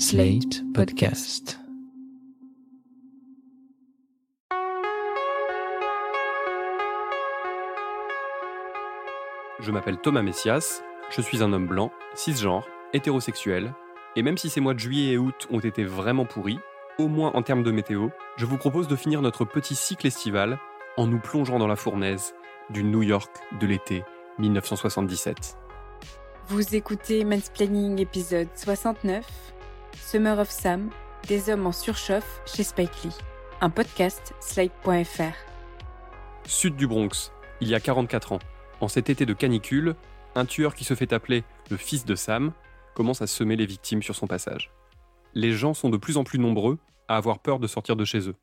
Slate Podcast. Je m'appelle Thomas Messias, je suis un homme blanc, cisgenre, hétérosexuel, et même si ces mois de juillet et août ont été vraiment pourris, au moins en termes de météo, je vous propose de finir notre petit cycle estival en nous plongeant dans la fournaise du New York de l'été 1977. Vous écoutez Mansplaining épisode 69, Summer of Sam, des hommes en surchauffe chez Spike Lee, un podcast slide.fr. Sud du Bronx, il y a 44 ans, en cet été de canicule, un tueur qui se fait appeler le fils de Sam commence à semer les victimes sur son passage. Les gens sont de plus en plus nombreux à avoir peur de sortir de chez eux.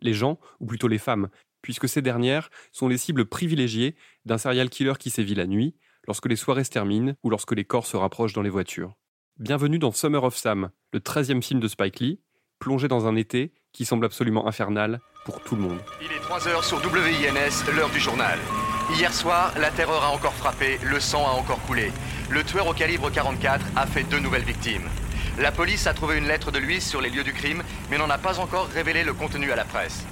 Les gens, ou plutôt les femmes, puisque ces dernières sont les cibles privilégiées d'un serial killer qui sévit la nuit lorsque les soirées se terminent ou lorsque les corps se rapprochent dans les voitures. Bienvenue dans Summer of Sam, le 13e film de Spike Lee, plongé dans un été qui semble absolument infernal pour tout le monde. Il est 3h sur WINS, l'heure du journal. Hier soir, la terreur a encore frappé, le sang a encore coulé. Le tueur au calibre 44 a fait deux nouvelles victimes. La police a trouvé une lettre de lui sur les lieux du crime, mais n'en a pas encore révélé le contenu à la presse.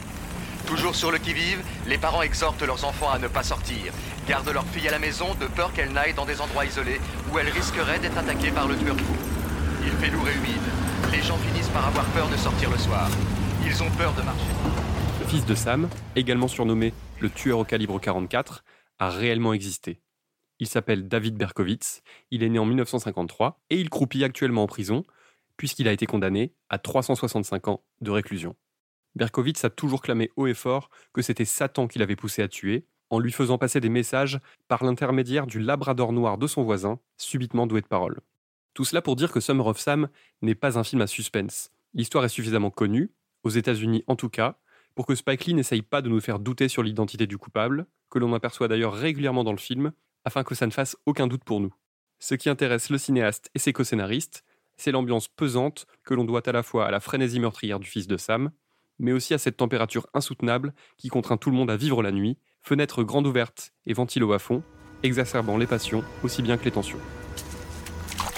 Toujours sur le qui-vive, les parents exhortent leurs enfants à ne pas sortir, gardent leur fille à la maison de peur qu'elle n'aille dans des endroits isolés où elle risquerait d'être attaquée par le tueur fou. Il fait lourd et humide. Les gens finissent par avoir peur de sortir le soir. Ils ont peur de marcher. Le fils de Sam, également surnommé le tueur au calibre 44, a réellement existé. Il s'appelle David Berkowitz, il est né en 1953 et il croupit actuellement en prison puisqu'il a été condamné à 365 ans de réclusion. Berkowitz a toujours clamé haut et fort que c'était Satan qui l'avait poussé à tuer, en lui faisant passer des messages par l'intermédiaire du labrador noir de son voisin, subitement doué de parole. Tout cela pour dire que Summer of Sam n'est pas un film à suspense. L'histoire est suffisamment connue, aux États-Unis en tout cas, pour que Spike Lee n'essaye pas de nous faire douter sur l'identité du coupable, que l'on aperçoit d'ailleurs régulièrement dans le film, afin que ça ne fasse aucun doute pour nous. Ce qui intéresse le cinéaste et ses co-scénaristes, c'est l'ambiance pesante que l'on doit à la fois à la frénésie meurtrière du fils de Sam, mais aussi à cette température insoutenable qui contraint tout le monde à vivre la nuit, fenêtres grandes ouvertes et ventilo à fond, exacerbant les passions aussi bien que les tensions.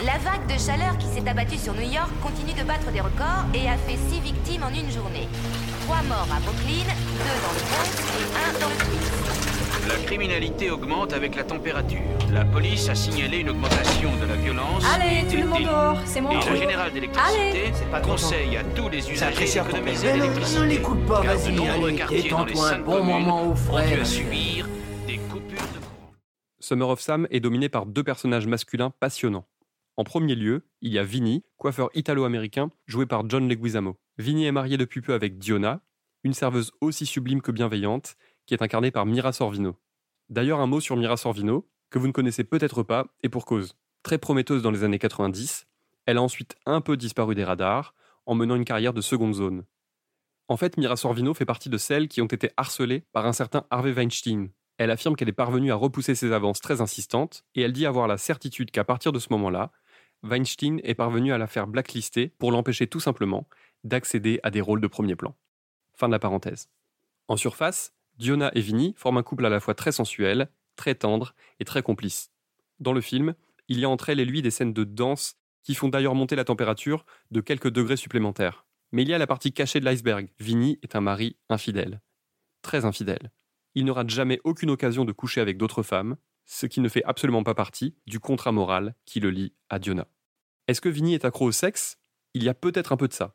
La vague de chaleur qui s'est abattue sur New York continue de battre des records et a fait six victimes en une journée. Trois morts à Brooklyn, deux dans le Bronx et un dans le Queens. La criminalité augmente avec la température. La police a signalé une augmentation de la violence. Allez, tout le monde dehors, c'est mon Et tour. la générale d'électricité conseille à tous les usagers d'économiser l'électricité. Ne l'écoute pas, car de vas-y, nombreux allez, quartiers dans les détends-toi un cinq bon moment au frais. dû à ma subir des coupures de courant. Summer of Sam est dominé par deux personnages masculins passionnants. En premier lieu, il y a Vinny, coiffeur italo-américain, joué par John Leguizamo. Vinny est marié depuis peu avec Diona, une serveuse aussi sublime que bienveillante, qui est incarnée par Mira Sorvino. D'ailleurs, un mot sur Mira Sorvino, que vous ne connaissez peut-être pas, et pour cause. Très prometteuse dans les années 90, elle a ensuite un peu disparu des radars, en menant une carrière de seconde zone. En fait, Mira Sorvino fait partie de celles qui ont été harcelées par un certain Harvey Weinstein. Elle affirme qu'elle est parvenue à repousser ses avances très insistantes, et elle dit avoir la certitude qu'à partir de ce moment-là, Weinstein est parvenu à la faire blacklister pour l'empêcher tout simplement d'accéder à des rôles de premier plan. Fin de la parenthèse. En surface, Diona et Vinny forment un couple à la fois très sensuel, très tendre et très complice. Dans le film, il y a entre elle et lui des scènes de danse qui font d'ailleurs monter la température de quelques degrés supplémentaires. Mais il y a la partie cachée de l'iceberg. Vinny est un mari infidèle. Très infidèle. Il ne rate jamais aucune occasion de coucher avec d'autres femmes, ce qui ne fait absolument pas partie du contrat moral qui le lie à Diona. Est-ce que Vinny est accro au sexe? Il y a peut-être un peu de ça.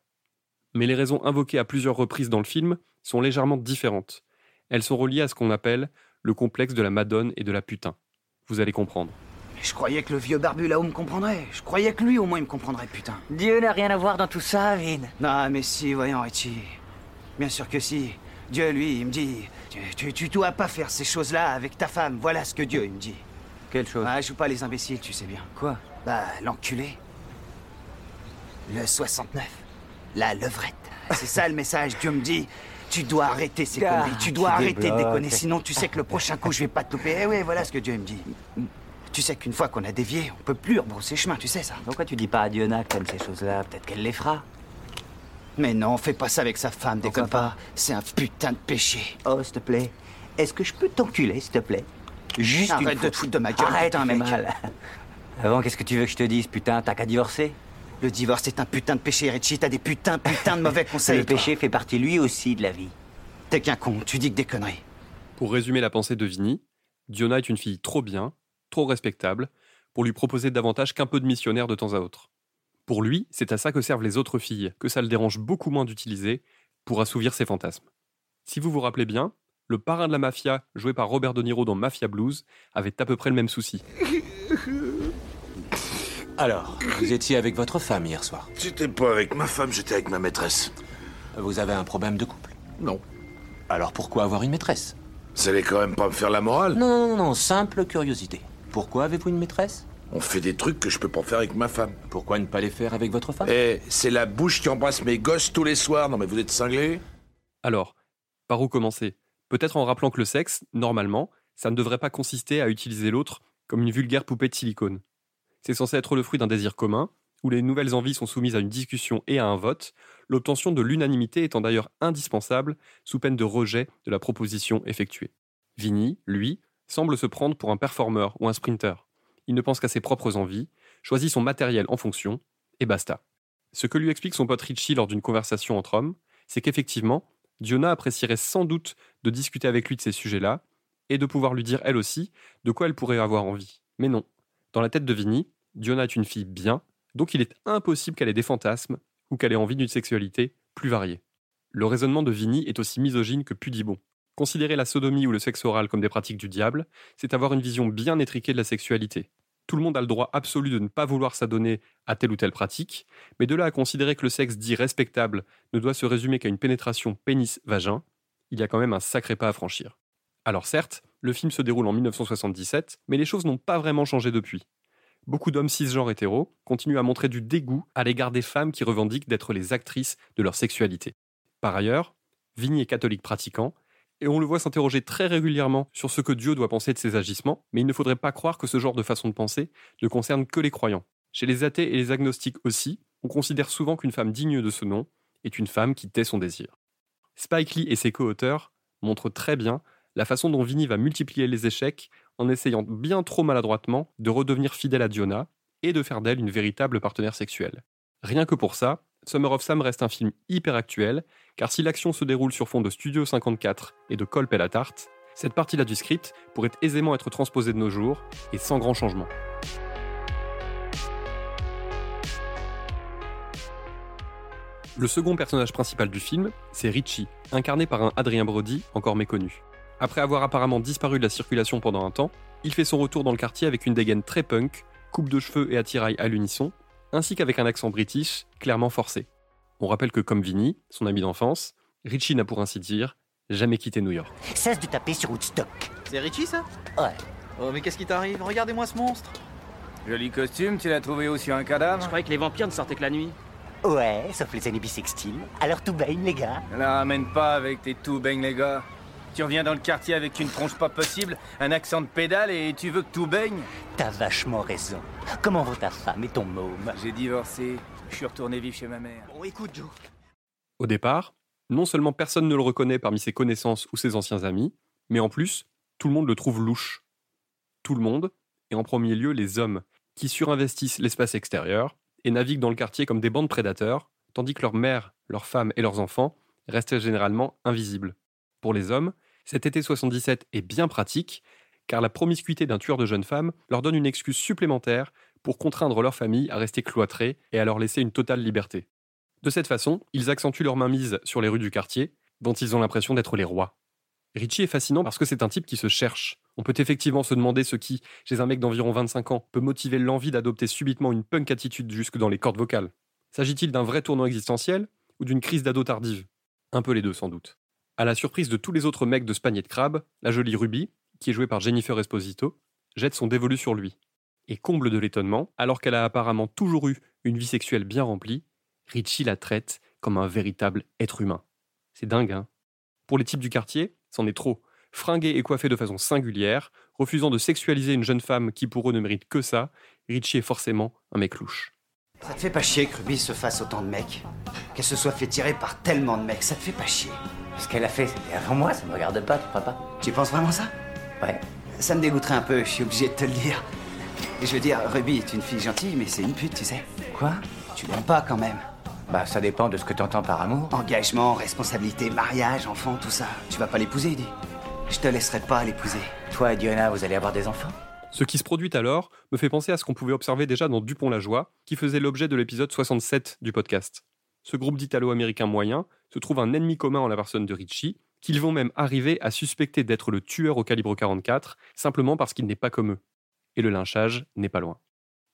Mais les raisons invoquées à plusieurs reprises dans le film sont légèrement différentes. Elles sont reliées à ce qu'on appelle le complexe de la madone et de la putain. Vous allez comprendre. Je croyais que le vieux barbu là-haut me comprendrait. Je croyais que lui au moins il me comprendrait, putain. Dieu n'a rien à voir dans tout ça, Vin. Non, mais si, voyons, Richie. Bien sûr que si. Dieu, lui, il me dit Tu, tu, tu dois pas faire ces choses-là avec ta femme. Voilà ce que Dieu, il me dit. Quelle chose? Ah, joue pas les imbéciles, tu sais bien. Quoi? Bah, l'enculé. Le 69. La levrette. C'est ça le message. Dieu me dit Tu dois arrêter ces Ah, conneries. Tu tu dois arrêter de déconner. Sinon, tu sais que le prochain coup, je vais pas te louper. Eh oui, voilà ce que Dieu me dit. Tu sais qu'une fois qu'on a dévié, on peut plus rebrousser chemin, tu sais ça. Pourquoi tu dis pas à Diona que t'aimes ces choses-là? Peut-être qu'elle les fera. Mais non, fais pas ça avec sa femme, déconne pas. C'est un putain de péché. Oh, s'il te plaît. Est-ce que je peux t'enculer, s'il te plaît? Juste une Arrête fois. de te foutre de ma gueule, Arrête, putain, mec. mal. Avant, qu'est-ce que tu veux que je te dise, putain? T'as qu'à divorcer? Le divorce est un putain de péché, Richie. T'as des putains, putains de mauvais conseils. Le toi. péché fait partie lui aussi de la vie. T'es qu'un con, tu dis que des conneries. Pour résumer la pensée de Vinny, Diona est une fille trop bien, trop respectable, pour lui proposer davantage qu'un peu de missionnaire de temps à autre. Pour lui, c'est à ça que servent les autres filles, que ça le dérange beaucoup moins d'utiliser pour assouvir ses fantasmes. Si vous vous rappelez bien, le parrain de la mafia, joué par Robert De Niro dans Mafia Blues, avait à peu près le même souci. Alors, vous étiez avec votre femme hier soir. J'étais pas avec ma femme, j'étais avec ma maîtresse. Vous avez un problème de couple Non. Alors pourquoi avoir une maîtresse? Vous allez quand même pas me faire la morale Non, non, non, non, simple curiosité. Pourquoi avez-vous une maîtresse? On fait des trucs que je peux pas faire avec ma femme. Pourquoi ne pas les faire avec votre femme? Eh, c'est la bouche qui embrasse mes gosses tous les soirs. Non mais vous êtes cinglés Alors, par où commencer? Peut-être en rappelant que le sexe, normalement, ça ne devrait pas consister à utiliser l'autre comme une vulgaire poupée de silicone. C'est censé être le fruit d'un désir commun, où les nouvelles envies sont soumises à une discussion et à un vote, l'obtention de l'unanimité étant d'ailleurs indispensable sous peine de rejet de la proposition effectuée. Vinny, lui, semble se prendre pour un performeur ou un sprinter. Il ne pense qu'à ses propres envies, choisit son matériel en fonction, et basta. Ce que lui explique son pote Richie lors d'une conversation entre hommes, c'est qu'effectivement, Diona apprécierait sans doute de discuter avec lui de ces sujets-là, et de pouvoir lui dire elle aussi de quoi elle pourrait avoir envie. Mais non. Dans la tête de Vinny, Diona est une fille bien, donc il est impossible qu'elle ait des fantasmes ou qu'elle ait envie d'une sexualité plus variée. Le raisonnement de Vinny est aussi misogyne que pudibond. Considérer la sodomie ou le sexe oral comme des pratiques du diable, c'est avoir une vision bien étriquée de la sexualité. Tout le monde a le droit absolu de ne pas vouloir s'adonner à telle ou telle pratique, mais de là à considérer que le sexe dit respectable ne doit se résumer qu'à une pénétration pénis-vagin, il y a quand même un sacré pas à franchir. Alors certes, le film se déroule en 1977, mais les choses n'ont pas vraiment changé depuis. Beaucoup d'hommes cisgenres hétéros continuent à montrer du dégoût à l'égard des femmes qui revendiquent d'être les actrices de leur sexualité. Par ailleurs, Vigny est catholique pratiquant, et on le voit s'interroger très régulièrement sur ce que Dieu doit penser de ses agissements, mais il ne faudrait pas croire que ce genre de façon de penser ne concerne que les croyants. Chez les athées et les agnostiques aussi, on considère souvent qu'une femme digne de ce nom est une femme qui tait son désir. Spike Lee et ses co-auteurs montrent très bien la façon dont Vinny va multiplier les échecs en essayant bien trop maladroitement de redevenir fidèle à Diona et de faire d'elle une véritable partenaire sexuelle. Rien que pour ça, Summer of Sam reste un film hyper actuel, car si l'action se déroule sur fond de Studio 54 et de Colp et la tarte, cette partie-là du script pourrait aisément être transposée de nos jours et sans grand changement. Le second personnage principal du film, c'est Richie, incarné par un Adrien Brody encore méconnu. Après avoir apparemment disparu de la circulation pendant un temps, il fait son retour dans le quartier avec une dégaine très punk, coupe de cheveux et attirail à l'unisson, ainsi qu'avec un accent british clairement forcé. On rappelle que comme Vinny, son ami d'enfance, Richie n'a pour ainsi dire jamais quitté New York. Cesse de taper sur Woodstock. C'est Richie ça? Ouais. Oh mais qu'est-ce qui t'arrive? Regardez-moi ce monstre Joli costume, tu l'as trouvé où sur un cadavre? Je croyais que les vampires ne sortaient que la nuit. Ouais, sauf les années bissextiles. Alors tout baigne, les gars. La ramène pas avec tes tout baigne les gars. Tu reviens dans le quartier avec une tronche pas possible, un accent de pédale et tu veux que tout baigne? T'as vachement raison. Comment vont ta femme et ton môme? J'ai divorcé, je suis retourné vivre chez ma mère. Bon écoute Joe. Au départ, non seulement personne ne le reconnaît parmi ses connaissances ou ses anciens amis, mais en plus, tout le monde le trouve louche. Tout le monde, et en premier lieu les hommes, qui surinvestissent l'espace extérieur et naviguent dans le quartier comme des bandes prédateurs, tandis que leurs mères, leurs femmes et leurs enfants restent généralement invisibles. Pour les hommes, cet été 77 est bien pratique, car la promiscuité d'un tueur de jeunes femmes leur donne une excuse supplémentaire pour contraindre leur famille à rester cloîtrée et à leur laisser une totale liberté. De cette façon, ils accentuent leur mainmise sur les rues du quartier, dont ils ont l'impression d'être les rois. Richie est fascinant parce que c'est un type qui se cherche. On peut effectivement se demander ce qui, chez un mec d'environ 25 ans, peut motiver l'envie d'adopter subitement une punk attitude jusque dans les cordes vocales. S'agit-il d'un vrai tournant existentiel ou d'une crise d'ado tardive? Un peu les deux sans doute. À la surprise de tous les autres mecs de ce panier de crabe, la jolie Ruby, qui est jouée par Jennifer Esposito, jette son dévolu sur lui. Et comble de l'étonnement, alors qu'elle a apparemment toujours eu une vie sexuelle bien remplie, Richie la traite comme un véritable être humain. C'est dingue, hein Pour les types du quartier, c'en est trop. Fringué et coiffé de façon singulière, refusant de sexualiser une jeune femme qui pour eux ne mérite que ça, Richie est forcément un mec louche. Ça te fait pas chier que Ruby se fasse autant de mecs? Qu'elle se soit fait tirer par tellement de mecs, ça te fait pas chier? Ce qu'elle a fait, c'était avant moi, ça me regarde pas, tu crois pas Tu penses vraiment ça? Ouais. Ça me dégoûterait un peu, je suis obligé de te le dire. Et je veux dire, Ruby est une fille gentille, mais c'est une pute, tu sais. Quoi? Tu l'aimes pas quand même Bah, ça dépend de ce que t'entends par amour. Engagement, responsabilité, mariage, enfant, tout ça. Tu vas pas l'épouser, dis. Je te laisserai pas l'épouser. Toi et Diana, vous allez avoir des enfants? Ce qui se produit alors me fait penser à ce qu'on pouvait observer déjà dans Dupont-la-Joie, qui faisait l'objet de l'épisode 67 du podcast. Ce groupe d'Italo-Américains moyens se trouve un ennemi commun en la personne de Richie, qu'ils vont même arriver à suspecter d'être le tueur au calibre 44, simplement parce qu'il n'est pas comme eux. Et le lynchage n'est pas loin.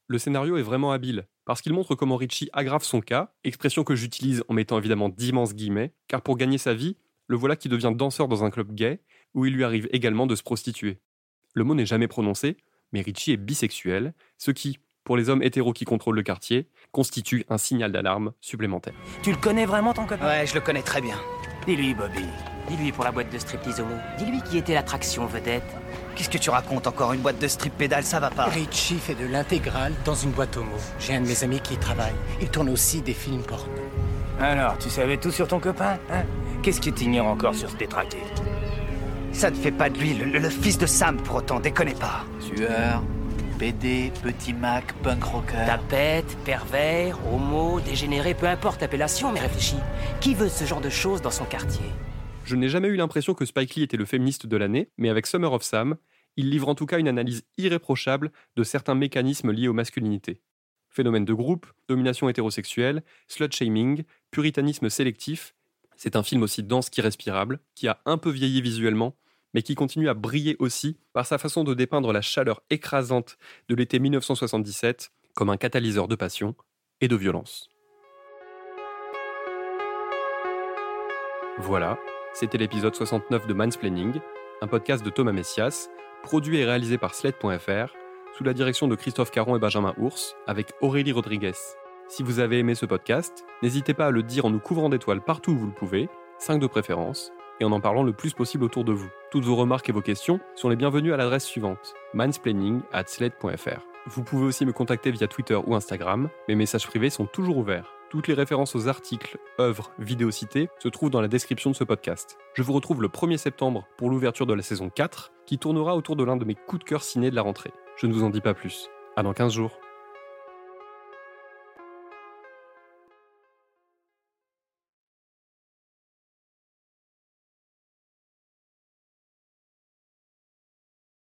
Le scénario est vraiment habile, parce qu'il montre comment Richie aggrave son cas, expression que j'utilise en mettant évidemment d'immenses guillemets, car pour gagner sa vie, le voilà qui devient danseur dans un club gay, où il lui arrive également de se prostituer. Le mot n'est jamais prononcé, mais Richie est bisexuel, ce qui, pour les hommes hétéros qui contrôlent le quartier, constitue un signal d'alarme supplémentaire. Tu le connais vraiment ton copain? Ouais, je le connais très bien. Dis-lui, Bobby. Dis-lui pour la boîte de striptease homo. Dis-lui qui était l'attraction vedette. Qu'est-ce que tu racontes encore? Une boîte de strip pédale, ça va pas. Richie fait de l'intégrale dans une boîte homo. J'ai un de mes amis qui y travaille. Il tourne aussi des films porno. Alors, tu savais tout sur ton copain, hein? Qu'est-ce que t'ignores encore sur ce détraqué? Ça ne fait pas de lui le, le- le fils de Sam pour autant, déconnez pas. Tueur, BD, petit Mac, punk rocker. Tapette, pervers, homo, dégénéré, peu importe l'appellation, mais réfléchis. Qui veut ce genre de choses dans son quartier? Je n'ai jamais eu l'impression que Spike Lee était le féministe de l'année, mais avec Summer of Sam, il livre en tout cas une analyse irréprochable de certains mécanismes liés aux masculinités. Phénomène de groupe, domination hétérosexuelle, slut-shaming, puritanisme sélectif, c'est un film aussi dense qu'irrespirable, qui a un peu vieilli visuellement, mais qui continue à briller aussi par sa façon de dépeindre la chaleur écrasante de l'été 1977 comme un catalyseur de passion et de violence. Voilà, c'était l'épisode 69 de Mansplaining, un podcast de Thomas Messias, produit et réalisé par Sled.fr, sous la direction de Christophe Caron et Benjamin Ours, avec Aurélie Rodriguez. Si vous avez aimé ce podcast, n'hésitez pas à le dire en nous couvrant d'étoiles partout où vous le pouvez, 5 de préférence, et en en parlant le plus possible autour de vous. Toutes vos remarques et vos questions sont les bienvenues à l'adresse suivante mansplaining at sled.fr. Vous pouvez aussi me contacter via Twitter ou Instagram, mes messages privés sont toujours ouverts. Toutes les références aux articles, œuvres, vidéos citées se trouvent dans la description de ce podcast. Je vous retrouve le 1er septembre pour l'ouverture de la saison 4, qui tournera autour de l'un de mes coups de cœur ciné de la rentrée. Je ne vous en dis pas plus. À dans 15 jours.